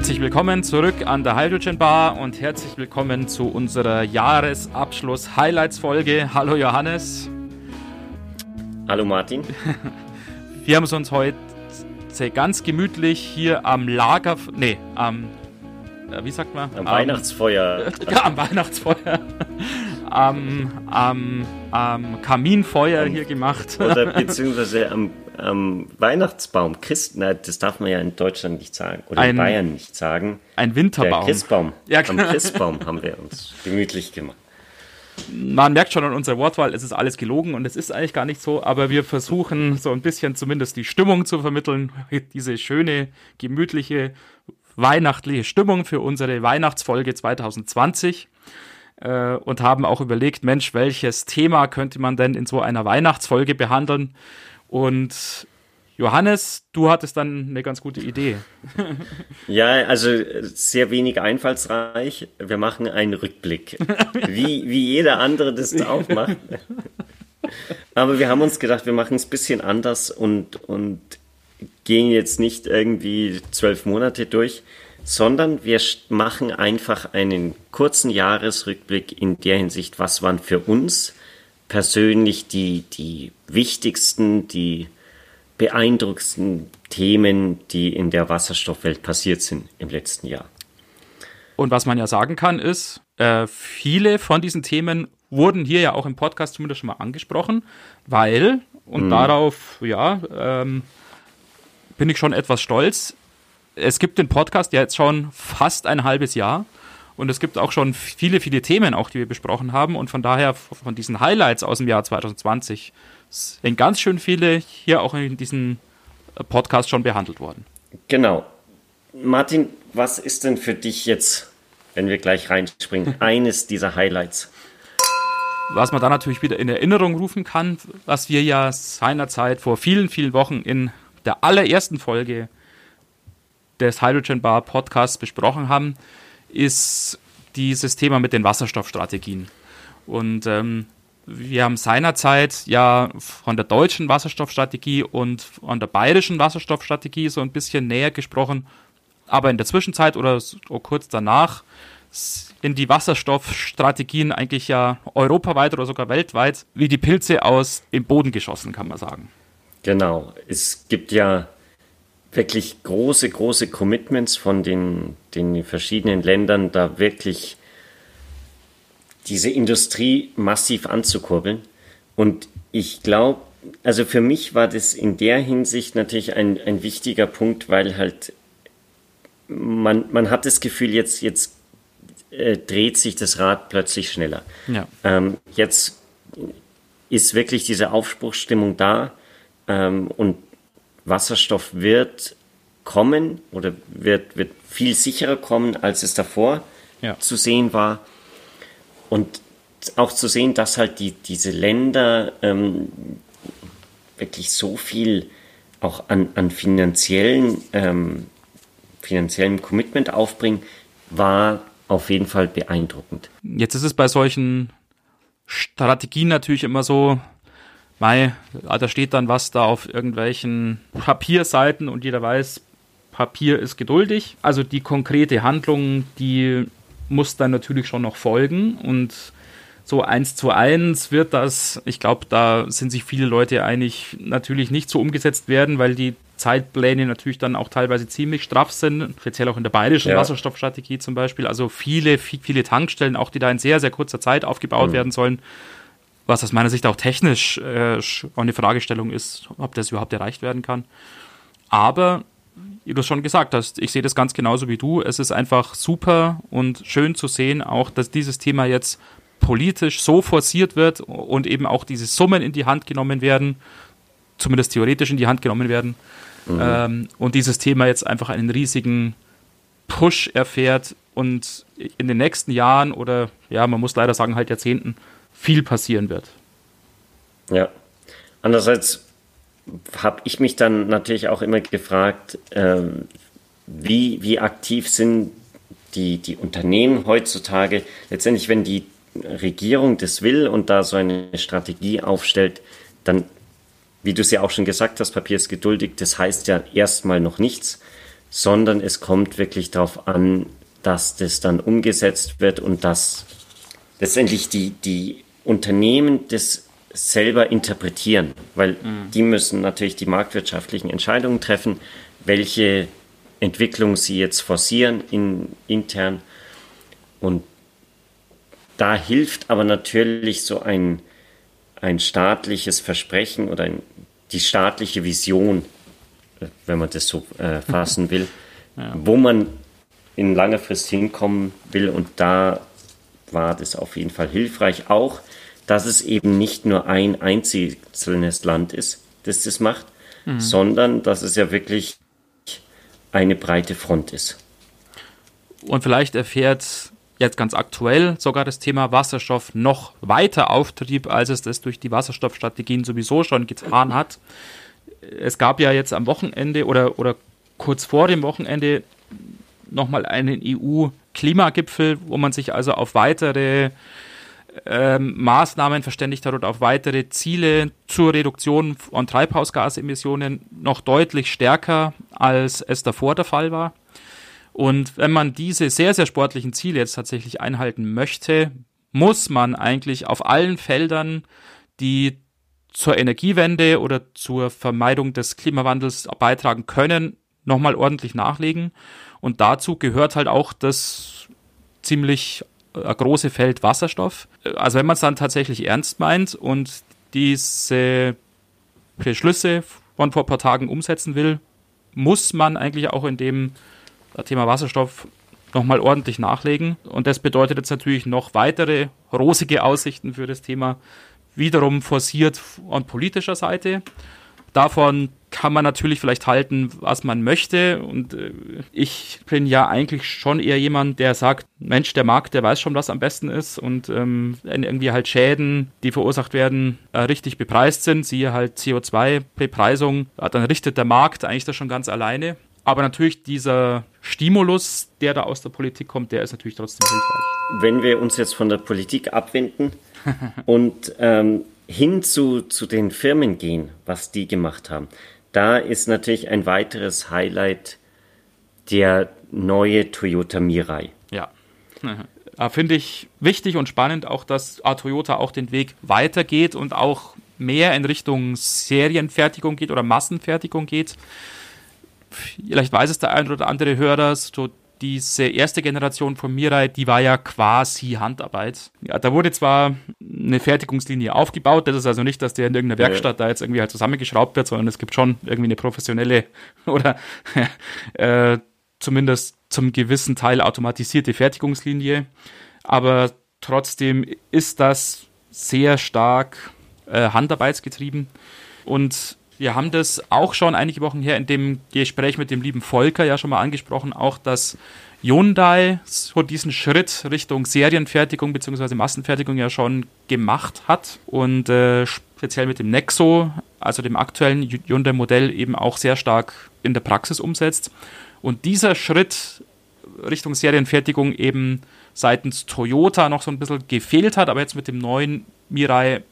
Herzlich willkommen zurück an der Hydrogen Bar und herzlich willkommen zu unserer Jahresabschluss-Highlights-Folge. Hallo Johannes. Hallo Martin. Wir haben es uns heute ganz gemütlich hier am Lager, nee, am, äh, wie sagt man? Am, am Weihnachtsfeuer. Ja, am Weihnachtsfeuer. am, am, am Kaminfeuer um, hier gemacht. Oder beziehungsweise am ähm, Weihnachtsbaum, Christ, nein, das darf man ja in Deutschland nicht sagen oder ein, in Bayern nicht sagen. Ein Winterbaum. Der Christbaum. Ja, Am genau. Christbaum haben wir uns gemütlich gemacht. Man merkt schon an unserer Wortwahl, es ist alles gelogen und es ist eigentlich gar nicht so, aber wir versuchen so ein bisschen zumindest die Stimmung zu vermitteln, diese schöne, gemütliche, weihnachtliche Stimmung für unsere Weihnachtsfolge 2020 äh, und haben auch überlegt, Mensch, welches Thema könnte man denn in so einer Weihnachtsfolge behandeln? Und Johannes, du hattest dann eine ganz gute Idee. Ja, also sehr wenig einfallsreich. Wir machen einen Rückblick. Wie, wie jeder andere das auch macht. Aber wir haben uns gedacht, wir machen es ein bisschen anders und, und gehen jetzt nicht irgendwie zwölf Monate durch, sondern wir machen einfach einen kurzen Jahresrückblick in der Hinsicht, was waren für uns persönlich die, die wichtigsten, die beeindruckendsten Themen, die in der Wasserstoffwelt passiert sind im letzten Jahr. Und was man ja sagen kann, ist, äh, viele von diesen Themen wurden hier ja auch im Podcast zumindest schon mal angesprochen, weil, und mhm. darauf, ja, ähm, bin ich schon etwas stolz. Es gibt den Podcast ja jetzt schon fast ein halbes Jahr und es gibt auch schon viele, viele Themen, auch die wir besprochen haben. Und von daher, von diesen Highlights aus dem Jahr 2020, sind ganz schön viele hier auch in diesem Podcast schon behandelt worden. Genau. Martin, was ist denn für dich jetzt, wenn wir gleich reinspringen, eines dieser Highlights? Was man da natürlich wieder in Erinnerung rufen kann, was wir ja seinerzeit vor vielen, vielen Wochen in der allerersten Folge des Hydrogen Bar Podcasts besprochen haben, ist dieses Thema mit den Wasserstoffstrategien. Und ähm, wir haben seinerzeit ja von der deutschen Wasserstoffstrategie und von der bayerischen Wasserstoffstrategie so ein bisschen näher gesprochen. Aber in der Zwischenzeit oder so kurz danach sind die Wasserstoffstrategien eigentlich ja europaweit oder sogar weltweit wie die Pilze aus dem Boden geschossen, kann man sagen. Genau. Es gibt ja wirklich große, große Commitments von den, den verschiedenen Ländern, da wirklich diese Industrie massiv anzukurbeln. Und ich glaube, also für mich war das in der Hinsicht natürlich ein, ein wichtiger Punkt, weil halt man, man hat das Gefühl, jetzt, jetzt äh, dreht sich das Rad plötzlich schneller. Ja. Ähm, jetzt ist wirklich diese Aufbruchsstimmung da ähm, und Wasserstoff wird kommen oder wird, wird viel sicherer kommen, als es davor ja. zu sehen war. Und auch zu sehen, dass halt die, diese Länder ähm, wirklich so viel auch an, an finanziellen, ähm, finanziellem Commitment aufbringen, war auf jeden Fall beeindruckend. Jetzt ist es bei solchen Strategien natürlich immer so, Mei, da steht dann was da auf irgendwelchen Papierseiten und jeder weiß, Papier ist geduldig. Also die konkrete Handlung, die muss dann natürlich schon noch folgen und so eins zu eins wird das, ich glaube, da sind sich viele Leute einig, natürlich nicht so umgesetzt werden, weil die Zeitpläne natürlich dann auch teilweise ziemlich straff sind, speziell auch in der bayerischen ja. Wasserstoffstrategie zum Beispiel. Also viele, viele Tankstellen, auch die da in sehr, sehr kurzer Zeit aufgebaut mhm. werden sollen, was aus meiner Sicht auch technisch äh, eine Fragestellung ist, ob das überhaupt erreicht werden kann. Aber, wie du es schon gesagt hast, ich sehe das ganz genauso wie du. Es ist einfach super und schön zu sehen, auch dass dieses Thema jetzt politisch so forciert wird und eben auch diese Summen in die Hand genommen werden, zumindest theoretisch in die Hand genommen werden. Mhm. Ähm, und dieses Thema jetzt einfach einen riesigen Push erfährt und in den nächsten Jahren oder ja, man muss leider sagen, halt Jahrzehnten viel passieren wird. Ja. Andererseits habe ich mich dann natürlich auch immer gefragt, äh, wie, wie aktiv sind die, die Unternehmen heutzutage. Letztendlich, wenn die Regierung das will und da so eine Strategie aufstellt, dann, wie du es ja auch schon gesagt hast, Papier ist geduldig, das heißt ja erstmal noch nichts. sondern es kommt wirklich darauf an, dass das dann umgesetzt wird und dass letztendlich die, die Unternehmen das selber interpretieren, weil mhm. die müssen natürlich die marktwirtschaftlichen Entscheidungen treffen, welche Entwicklung sie jetzt forcieren in, intern. Und da hilft aber natürlich so ein, ein staatliches Versprechen oder ein, die staatliche Vision, wenn man das so äh, fassen will, ja. wo man in langer Frist hinkommen will. Und da war das auf jeden Fall hilfreich. Auch, dass es eben nicht nur ein einzelnes Land ist, das das macht, mhm. sondern dass es ja wirklich eine breite Front ist. Und vielleicht erfährt jetzt ganz aktuell sogar das Thema Wasserstoff noch weiter Auftrieb, als es das durch die Wasserstoffstrategien sowieso schon getan hat. Es gab ja jetzt am Wochenende oder, oder kurz vor dem Wochenende nochmal einen EU-Klimagipfel, wo man sich also auf weitere ähm, Maßnahmen verständigt hat und auf weitere Ziele zur Reduktion von Treibhausgasemissionen noch deutlich stärker, als es davor der Fall war. Und wenn man diese sehr, sehr sportlichen Ziele jetzt tatsächlich einhalten möchte, muss man eigentlich auf allen Feldern, die zur Energiewende oder zur Vermeidung des Klimawandels beitragen können, nochmal ordentlich nachlegen. Und dazu gehört halt auch das ziemlich äh, große Feld Wasserstoff. Also wenn man es dann tatsächlich ernst meint und diese Beschlüsse von vor ein paar Tagen umsetzen will, muss man eigentlich auch in dem Thema Wasserstoff nochmal ordentlich nachlegen. Und das bedeutet jetzt natürlich noch weitere rosige Aussichten für das Thema, wiederum forciert von politischer Seite. Davon kann man natürlich vielleicht halten, was man möchte. Und äh, ich bin ja eigentlich schon eher jemand, der sagt, Mensch, der Markt, der weiß schon, was am besten ist. Und ähm, wenn irgendwie halt Schäden, die verursacht werden, äh, richtig bepreist sind, siehe halt CO2-Bepreisung, dann richtet der Markt eigentlich das schon ganz alleine. Aber natürlich dieser Stimulus, der da aus der Politik kommt, der ist natürlich trotzdem hilfreich. Wenn wir uns jetzt von der Politik abwenden und ähm, hin zu, zu den Firmen gehen, was die gemacht haben, da ist natürlich ein weiteres Highlight der neue Toyota Mirai. Ja. Finde ich wichtig und spannend auch, dass Toyota auch den Weg weitergeht und auch mehr in Richtung Serienfertigung geht oder Massenfertigung geht. Vielleicht weiß es der ein oder andere Hörer, so diese erste Generation von Mirai, die war ja quasi Handarbeit. Ja, da wurde zwar eine Fertigungslinie aufgebaut, das ist also nicht, dass der in irgendeiner Werkstatt da jetzt irgendwie halt zusammengeschraubt wird, sondern es gibt schon irgendwie eine professionelle oder äh, zumindest zum gewissen Teil automatisierte Fertigungslinie. Aber trotzdem ist das sehr stark äh, handarbeitsgetrieben und wir haben das auch schon einige Wochen her in dem Gespräch mit dem lieben Volker ja schon mal angesprochen, auch dass Hyundai so diesen Schritt Richtung Serienfertigung bzw. Massenfertigung ja schon gemacht hat und äh, speziell mit dem Nexo, also dem aktuellen Hyundai-Modell, eben auch sehr stark in der Praxis umsetzt. Und dieser Schritt Richtung Serienfertigung eben seitens Toyota noch so ein bisschen gefehlt hat, aber jetzt mit dem neuen Mirai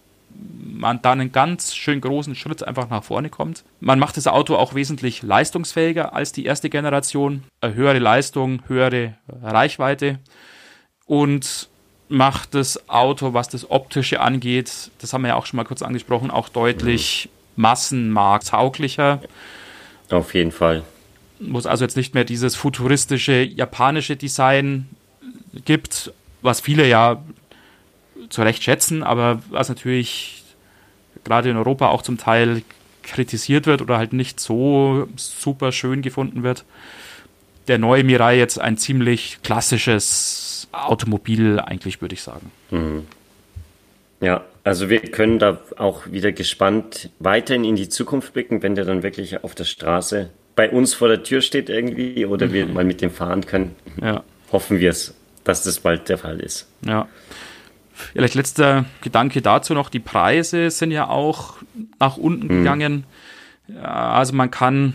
man da einen ganz schön großen Schritt einfach nach vorne kommt. Man macht das Auto auch wesentlich leistungsfähiger als die erste Generation. Eine höhere Leistung, höhere Reichweite und macht das Auto, was das Optische angeht, das haben wir ja auch schon mal kurz angesprochen, auch deutlich mhm. massenmarkttauglicher. Auf jeden Fall. Wo es also jetzt nicht mehr dieses futuristische japanische Design gibt, was viele ja zu Recht schätzen, aber was natürlich gerade in Europa auch zum Teil kritisiert wird oder halt nicht so super schön gefunden wird. Der neue Mirai jetzt ein ziemlich klassisches Automobil, eigentlich würde ich sagen. Mhm. Ja, also wir können da auch wieder gespannt weiterhin in die Zukunft blicken, wenn der dann wirklich auf der Straße bei uns vor der Tür steht irgendwie oder wir mhm. mal mit dem fahren können. Ja. Hoffen wir es, dass das bald der Fall ist. Ja. Vielleicht letzter Gedanke dazu noch, die Preise sind ja auch nach unten mhm. gegangen. Also man kann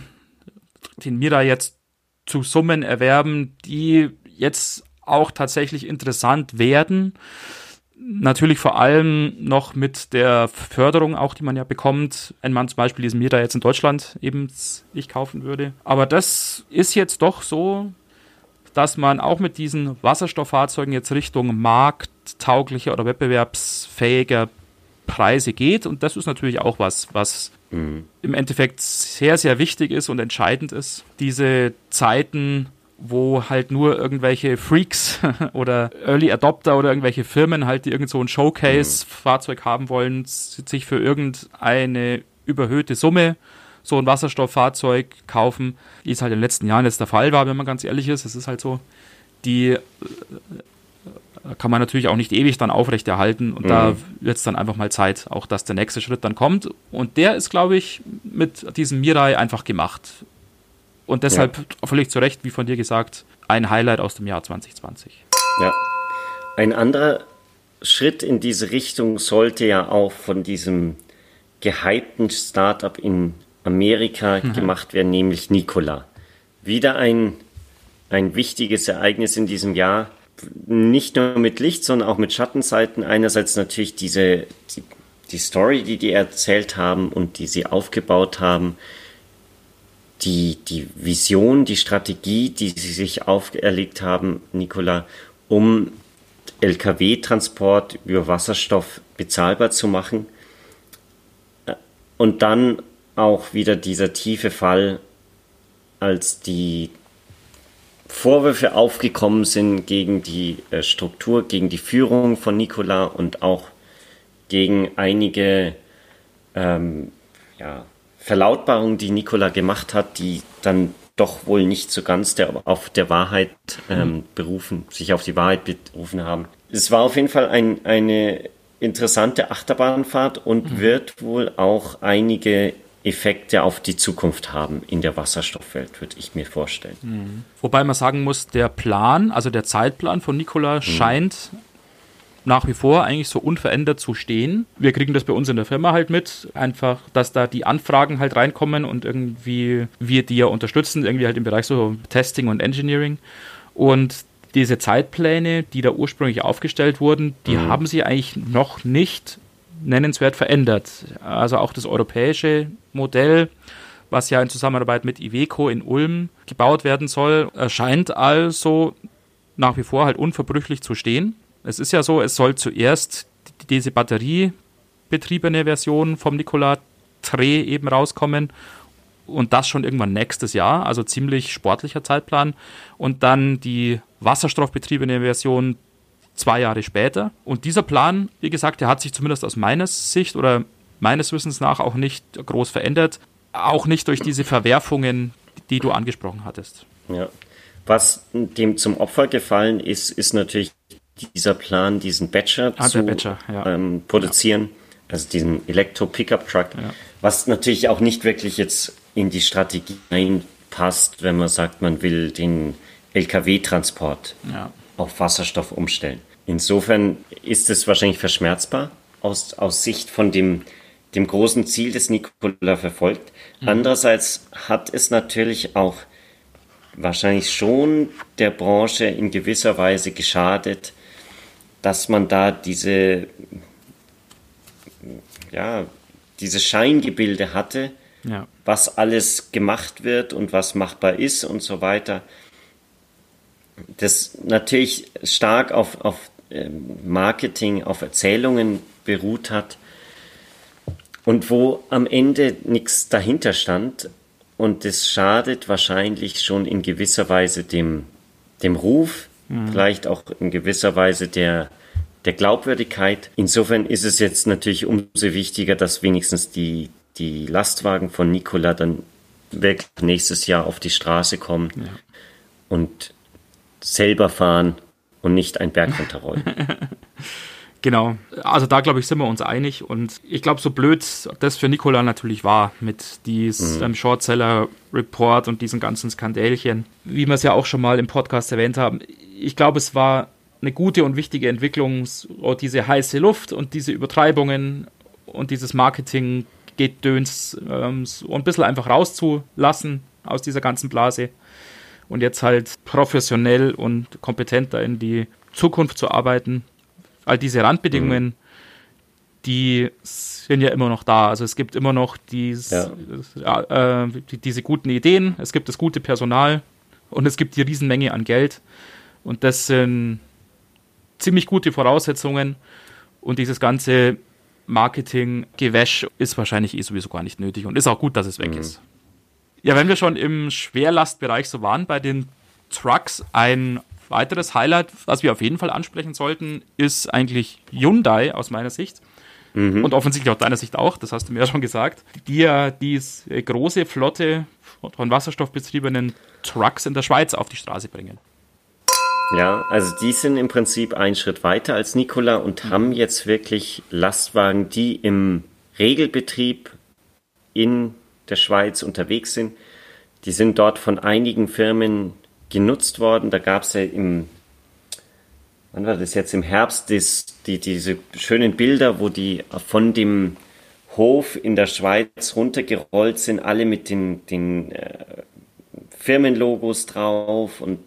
den Mira jetzt zu Summen erwerben, die jetzt auch tatsächlich interessant werden. Natürlich vor allem noch mit der Förderung auch, die man ja bekommt, wenn man zum Beispiel diesen Mieter jetzt in Deutschland eben ich kaufen würde. Aber das ist jetzt doch so, dass man auch mit diesen Wasserstofffahrzeugen jetzt Richtung markttauglicher oder wettbewerbsfähiger Preise geht. Und das ist natürlich auch was, was mhm. im Endeffekt sehr, sehr wichtig ist und entscheidend ist. Diese Zeiten, wo halt nur irgendwelche Freaks oder Early Adopter oder irgendwelche Firmen halt, die irgend so ein Showcase-Fahrzeug mhm. haben wollen, sich für irgendeine überhöhte Summe so ein Wasserstofffahrzeug kaufen, wie es halt in den letzten Jahren jetzt der Fall war, wenn man ganz ehrlich ist. Es ist halt so, die äh, kann man natürlich auch nicht ewig dann aufrechterhalten und mhm. da wird es dann einfach mal Zeit, auch dass der nächste Schritt dann kommt. Und der ist, glaube ich, mit diesem Mirai einfach gemacht. Und deshalb ja. völlig zu Recht, wie von dir gesagt, ein Highlight aus dem Jahr 2020. Ja. Ein anderer Schritt in diese Richtung sollte ja auch von diesem gehypten Startup in Amerika mhm. gemacht werden, nämlich Nikola. Wieder ein, ein wichtiges Ereignis in diesem Jahr. Nicht nur mit Licht, sondern auch mit Schattenseiten. Einerseits natürlich diese, die, die Story, die die erzählt haben und die sie aufgebaut haben. Die, die Vision, die Strategie, die sie sich auferlegt haben, Nikola, um Lkw-Transport über Wasserstoff bezahlbar zu machen. Und dann auch wieder dieser tiefe Fall, als die Vorwürfe aufgekommen sind gegen die äh, Struktur, gegen die Führung von Nikola und auch gegen einige ähm, ja, Verlautbarungen, die Nikola gemacht hat, die dann doch wohl nicht so ganz der, auf der Wahrheit ähm, berufen, sich auf die Wahrheit berufen haben. Es war auf jeden Fall ein, eine interessante Achterbahnfahrt und mhm. wird wohl auch einige Effekte auf die Zukunft haben in der Wasserstoffwelt, würde ich mir vorstellen. Mhm. Wobei man sagen muss, der Plan, also der Zeitplan von Nikola mhm. scheint nach wie vor eigentlich so unverändert zu stehen. Wir kriegen das bei uns in der Firma halt mit, einfach, dass da die Anfragen halt reinkommen und irgendwie wir die ja unterstützen, irgendwie halt im Bereich so Testing und Engineering. Und diese Zeitpläne, die da ursprünglich aufgestellt wurden, die mhm. haben sie eigentlich noch nicht nennenswert verändert. Also auch das europäische Modell, was ja in Zusammenarbeit mit Iveco in Ulm gebaut werden soll, erscheint also nach wie vor halt unverbrüchlich zu stehen. Es ist ja so, es soll zuerst diese batteriebetriebene Version vom Nikola Tre eben rauskommen und das schon irgendwann nächstes Jahr, also ziemlich sportlicher Zeitplan und dann die wasserstoffbetriebene Version zwei Jahre später. Und dieser Plan, wie gesagt, der hat sich zumindest aus meiner Sicht oder meines Wissens nach auch nicht groß verändert. Auch nicht durch diese Verwerfungen, die du angesprochen hattest. Ja. Was dem zum Opfer gefallen ist, ist natürlich dieser Plan, diesen Batcher ah, zu Batcher, ja. ähm, produzieren, ja. also diesen Elektro-Pickup-Truck, ja. was natürlich auch nicht wirklich jetzt in die Strategie einpasst, wenn man sagt, man will den LKW-Transport auf Wasserstoff umstellen. Insofern ist es wahrscheinlich verschmerzbar aus, aus Sicht von dem, dem großen Ziel, das Nikola verfolgt. Mhm. Andererseits hat es natürlich auch wahrscheinlich schon der Branche in gewisser Weise geschadet, dass man da diese, ja, diese Scheingebilde hatte, ja. was alles gemacht wird und was machbar ist und so weiter das natürlich stark auf, auf ähm, Marketing, auf Erzählungen beruht hat und wo am Ende nichts dahinter stand. Und das schadet wahrscheinlich schon in gewisser Weise dem, dem Ruf, mhm. vielleicht auch in gewisser Weise der, der Glaubwürdigkeit. Insofern ist es jetzt natürlich umso wichtiger, dass wenigstens die, die Lastwagen von Nikola dann wirklich nächstes Jahr auf die Straße kommen ja. und selber fahren und nicht einen Berg runterrollen. Genau. Also da, glaube ich, sind wir uns einig. Und ich glaube, so blöd das für Nikola natürlich war mit diesem mhm. Shortseller-Report und diesen ganzen Skandälchen, wie wir es ja auch schon mal im Podcast erwähnt haben. Ich glaube, es war eine gute und wichtige Entwicklung, so diese heiße Luft und diese Übertreibungen und dieses Marketing-Gedöns ähm, so ein bisschen einfach rauszulassen aus dieser ganzen Blase und jetzt halt professionell und kompetenter in die Zukunft zu arbeiten, all diese Randbedingungen, mhm. die sind ja immer noch da. Also es gibt immer noch dies, ja. äh, die, diese guten Ideen, es gibt das gute Personal und es gibt die Riesenmenge an Geld. Und das sind ziemlich gute Voraussetzungen. Und dieses ganze Marketing-Gewäsch ist wahrscheinlich eh sowieso gar nicht nötig und ist auch gut, dass es weg mhm. ist. Ja, wenn wir schon im Schwerlastbereich so waren, bei den Trucks, ein weiteres Highlight, was wir auf jeden Fall ansprechen sollten, ist eigentlich Hyundai aus meiner Sicht. Mhm. Und offensichtlich aus deiner Sicht auch, das hast du mir ja schon gesagt, die ja diese große Flotte von wasserstoffbetriebenen Trucks in der Schweiz auf die Straße bringen. Ja, also die sind im Prinzip einen Schritt weiter als Nikola und haben jetzt wirklich Lastwagen, die im Regelbetrieb in der Schweiz unterwegs sind. Die sind dort von einigen Firmen genutzt worden. Da gab es ja im, wann war das jetzt, im Herbst das, die, diese schönen Bilder, wo die von dem Hof in der Schweiz runtergerollt sind, alle mit den, den äh, Firmenlogos drauf und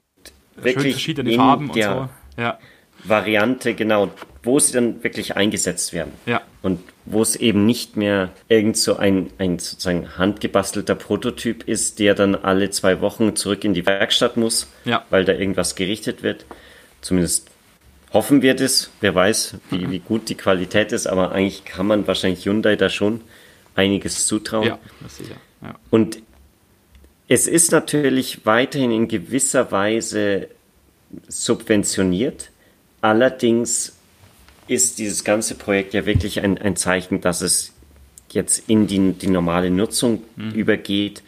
wirklich verschiedene Farben und so. Ja. Variante, genau, wo sie dann wirklich eingesetzt werden. Ja. Und wo es eben nicht mehr irgend so ein, ein sozusagen handgebastelter Prototyp ist, der dann alle zwei Wochen zurück in die Werkstatt muss, ja. weil da irgendwas gerichtet wird. Zumindest hoffen wir das. Wer weiß, wie, mhm. wie gut die Qualität ist, aber eigentlich kann man wahrscheinlich Hyundai da schon einiges zutrauen. Ja, das sicher. Ja. Und es ist natürlich weiterhin in gewisser Weise subventioniert. Allerdings ist dieses ganze Projekt ja wirklich ein, ein Zeichen, dass es jetzt in die, die normale Nutzung mhm. übergeht.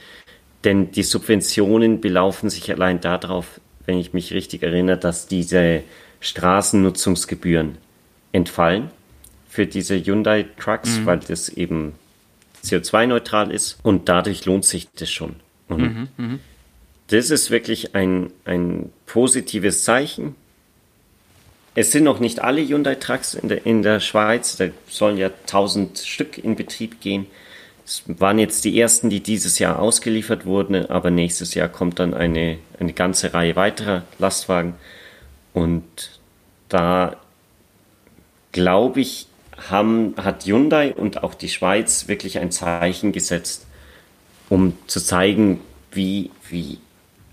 Denn die Subventionen belaufen sich allein darauf, wenn ich mich richtig erinnere, dass diese Straßennutzungsgebühren entfallen für diese Hyundai Trucks, mhm. weil das eben CO2-neutral ist und dadurch lohnt sich das schon. Mhm. Mhm, das ist wirklich ein, ein positives Zeichen. Es sind noch nicht alle Hyundai-Trucks in der, in der Schweiz, da sollen ja 1000 Stück in Betrieb gehen. Es waren jetzt die ersten, die dieses Jahr ausgeliefert wurden, aber nächstes Jahr kommt dann eine, eine ganze Reihe weiterer Lastwagen. Und da glaube ich, haben, hat Hyundai und auch die Schweiz wirklich ein Zeichen gesetzt, um zu zeigen, wie, wie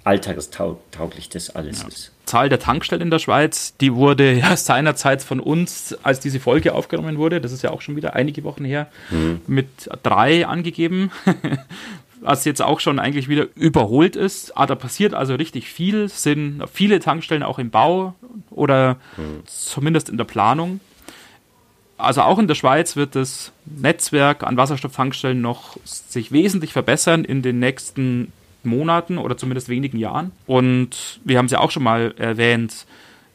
alltagstauglich das alles ja. ist. Zahl der Tankstellen in der Schweiz, die wurde ja seinerzeit von uns, als diese Folge aufgenommen wurde, das ist ja auch schon wieder einige Wochen her, mhm. mit drei angegeben. was jetzt auch schon eigentlich wieder überholt ist. Ah, da passiert also richtig viel, sind viele Tankstellen auch im Bau oder mhm. zumindest in der Planung also auch in der Schweiz wird das Netzwerk an Wasserstofftankstellen noch sich wesentlich verbessern in den nächsten Monaten oder zumindest wenigen Jahren. Und wir haben es ja auch schon mal erwähnt,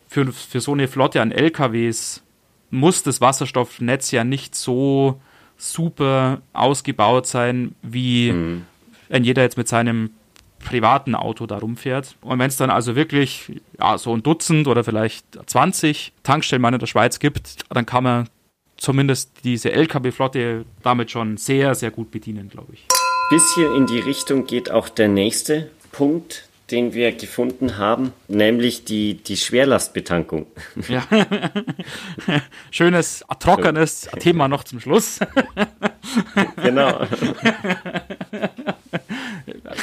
für, für so eine Flotte an LKWs muss das Wasserstoffnetz ja nicht so super ausgebaut sein, wie mhm. wenn jeder jetzt mit seinem privaten Auto da rumfährt. Und wenn es dann also wirklich ja, so ein Dutzend oder vielleicht 20 Tankstellen in der Schweiz gibt, dann kann man zumindest diese LKW-Flotte damit schon sehr, sehr gut bedienen, glaube ich. Bisschen in die Richtung geht auch der nächste Punkt, den wir gefunden haben, nämlich die, die Schwerlastbetankung. Ja. Schönes, trockenes Thema noch zum Schluss. genau.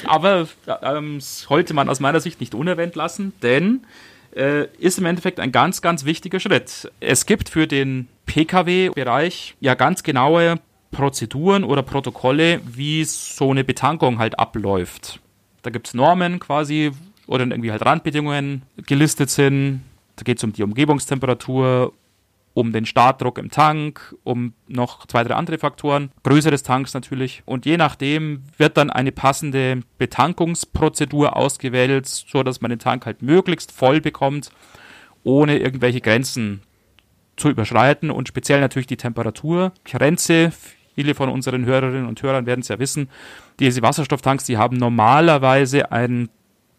Aber ähm, sollte man aus meiner Sicht nicht unerwähnt lassen, denn äh, ist im Endeffekt ein ganz, ganz wichtiger Schritt. Es gibt für den Pkw-Bereich ja ganz genaue Prozeduren oder Protokolle, wie so eine Betankung halt abläuft. Da gibt es Normen quasi oder irgendwie halt Randbedingungen gelistet sind. Da geht es um die Umgebungstemperatur, um den Startdruck im Tank, um noch zwei, drei andere Faktoren, Größe des Tanks natürlich. Und je nachdem wird dann eine passende Betankungsprozedur ausgewählt, so dass man den Tank halt möglichst voll bekommt, ohne irgendwelche Grenzen zu überschreiten und speziell natürlich die Temperaturgrenze. Viele von unseren Hörerinnen und Hörern werden es ja wissen. Diese Wasserstofftanks, die haben normalerweise ein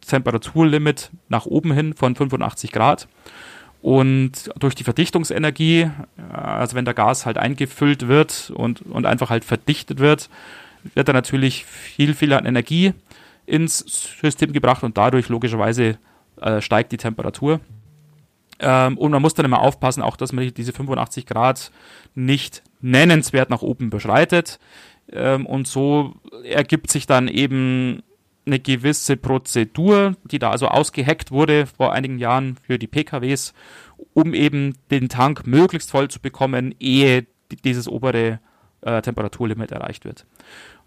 Temperaturlimit nach oben hin von 85 Grad. Und durch die Verdichtungsenergie, also wenn der Gas halt eingefüllt wird und, und einfach halt verdichtet wird, wird da natürlich viel, viel an Energie ins System gebracht und dadurch logischerweise äh, steigt die Temperatur. Ähm, und man muss dann immer aufpassen, auch dass man diese 85 Grad nicht nennenswert nach oben beschreitet. Ähm, und so ergibt sich dann eben eine gewisse Prozedur, die da also ausgeheckt wurde vor einigen Jahren für die PKWs, um eben den Tank möglichst voll zu bekommen, ehe dieses obere äh, Temperaturlimit erreicht wird.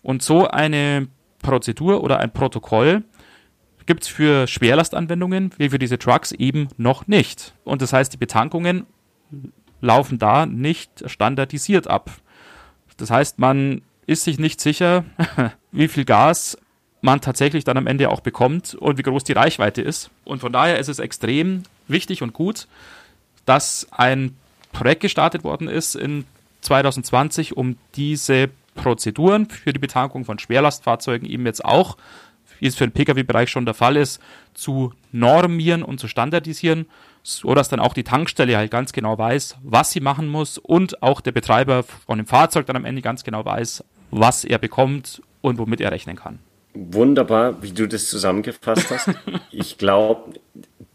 Und so eine Prozedur oder ein Protokoll gibt es für Schwerlastanwendungen wie für diese Trucks eben noch nicht. Und das heißt, die Betankungen laufen da nicht standardisiert ab. Das heißt, man ist sich nicht sicher, wie viel Gas man tatsächlich dann am Ende auch bekommt und wie groß die Reichweite ist. Und von daher ist es extrem wichtig und gut, dass ein Projekt gestartet worden ist in 2020, um diese Prozeduren für die Betankung von Schwerlastfahrzeugen eben jetzt auch, wie es für den Pkw-Bereich schon der Fall ist, zu normieren und zu standardisieren, so dass dann auch die Tankstelle halt ganz genau weiß, was sie machen muss und auch der Betreiber von dem Fahrzeug dann am Ende ganz genau weiß, was er bekommt und womit er rechnen kann. Wunderbar, wie du das zusammengefasst hast. ich glaube,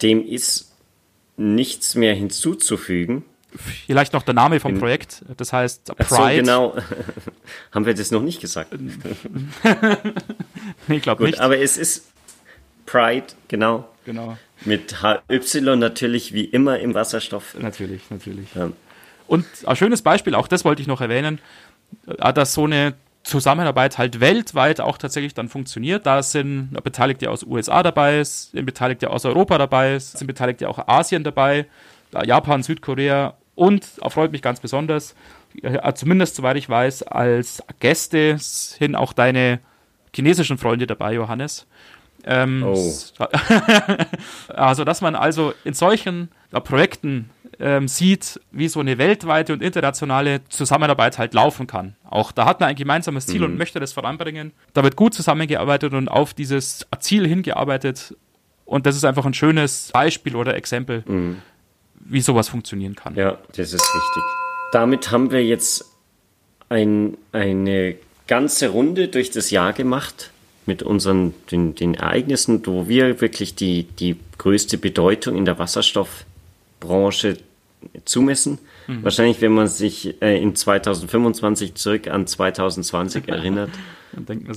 dem ist nichts mehr hinzuzufügen. Vielleicht noch der Name vom Projekt, das heißt Pride. So, genau. Haben wir das noch nicht gesagt? ich glaube nicht. Aber es ist Pride, genau. Genau. Mit HY natürlich wie immer im Wasserstoff. Natürlich, natürlich. Ja. Und ein schönes Beispiel, auch das wollte ich noch erwähnen, äh, dass so eine Zusammenarbeit halt weltweit auch tatsächlich dann funktioniert. Da sind Beteiligte aus USA dabei, sind Beteiligte aus Europa dabei, sind Beteiligte auch Asien dabei, Japan, Südkorea und, erfreut mich ganz besonders, zumindest soweit ich weiß, als Gäste sind auch deine chinesischen Freunde dabei, Johannes. Ähm, oh. also, dass man also in solchen ja, Projekten ähm, sieht, wie so eine weltweite und internationale Zusammenarbeit halt laufen kann. Auch da hat man ein gemeinsames Ziel mhm. und möchte das voranbringen. Da wird gut zusammengearbeitet und auf dieses Ziel hingearbeitet. Und das ist einfach ein schönes Beispiel oder Exempel, mhm. wie sowas funktionieren kann. Ja, das ist richtig. Damit haben wir jetzt ein, eine ganze Runde durch das Jahr gemacht mit unseren den, den Ereignissen, wo wir wirklich die, die größte Bedeutung in der Wasserstoffbranche zumessen. Mhm. Wahrscheinlich, wenn man sich äh, in 2025 zurück an 2020 erinnert,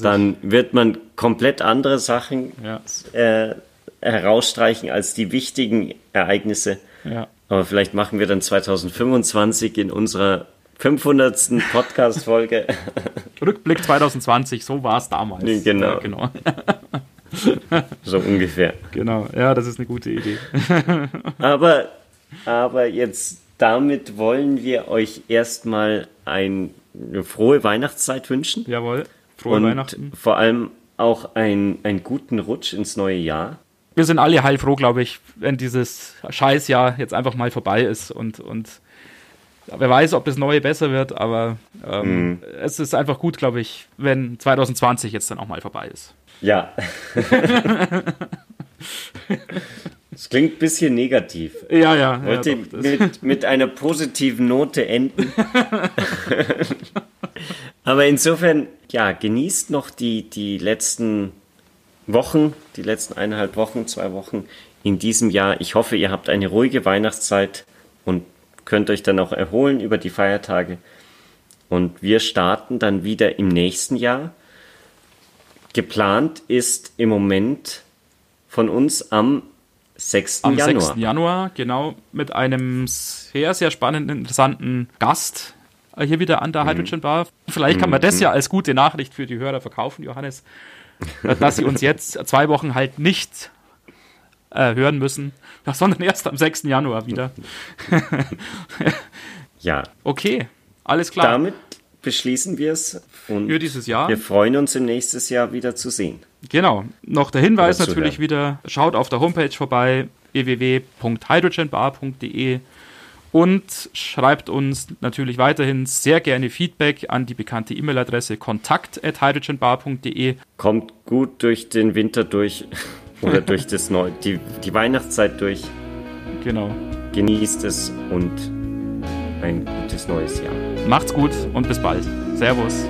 dann, wird man komplett andere Sachen ja. äh, herausstreichen als die wichtigen Ereignisse. Ja. Aber vielleicht machen wir dann 2025 in unserer 500. Podcast-Folge. Rückblick 2020, so war es damals. Genau. Ja, genau. so ungefähr. Genau, ja, das ist eine gute Idee. Aber aber jetzt damit wollen wir euch erstmal ein, eine frohe Weihnachtszeit wünschen. Jawohl, frohe und Weihnachten. Vor allem auch ein, einen guten Rutsch ins neue Jahr. Wir sind alle heilfroh, glaube ich, wenn dieses Scheißjahr jetzt einfach mal vorbei ist und, und wer weiß, ob das neue besser wird, aber ähm, mm. es ist einfach gut, glaube ich, wenn 2020 jetzt dann auch mal vorbei ist. Ja. Das klingt ein bisschen negativ. Ja, ja. Wollte ja, doch, mit, mit einer positiven Note enden. Aber insofern, ja, genießt noch die, die letzten Wochen, die letzten eineinhalb Wochen, zwei Wochen in diesem Jahr. Ich hoffe, ihr habt eine ruhige Weihnachtszeit und könnt euch dann auch erholen über die Feiertage. Und wir starten dann wieder im nächsten Jahr. Geplant ist im Moment von uns am 6. Am Januar. 6. Januar, genau, mit einem sehr, sehr spannenden, interessanten Gast äh, hier wieder an der mhm. Hydrogen Bar. Vielleicht kann man das mhm. ja als gute Nachricht für die Hörer verkaufen, Johannes, äh, dass sie uns jetzt zwei Wochen halt nicht äh, hören müssen, sondern erst am 6. Januar wieder. ja. Okay, alles klar. Damit beschließen wir es. Für dieses Jahr. Wir freuen uns im nächsten Jahr wieder zu sehen. Genau. Noch der Hinweis natürlich wieder, schaut auf der Homepage vorbei, www.hydrogenbar.de und schreibt uns natürlich weiterhin sehr gerne Feedback an die bekannte E-Mail-Adresse kontakt.hydrogenbar.de. Kommt gut durch den Winter durch oder durch das Neu die, die Weihnachtszeit durch. Genau. Genießt es und ein gutes neues Jahr. Macht's gut und bis bald. Servus.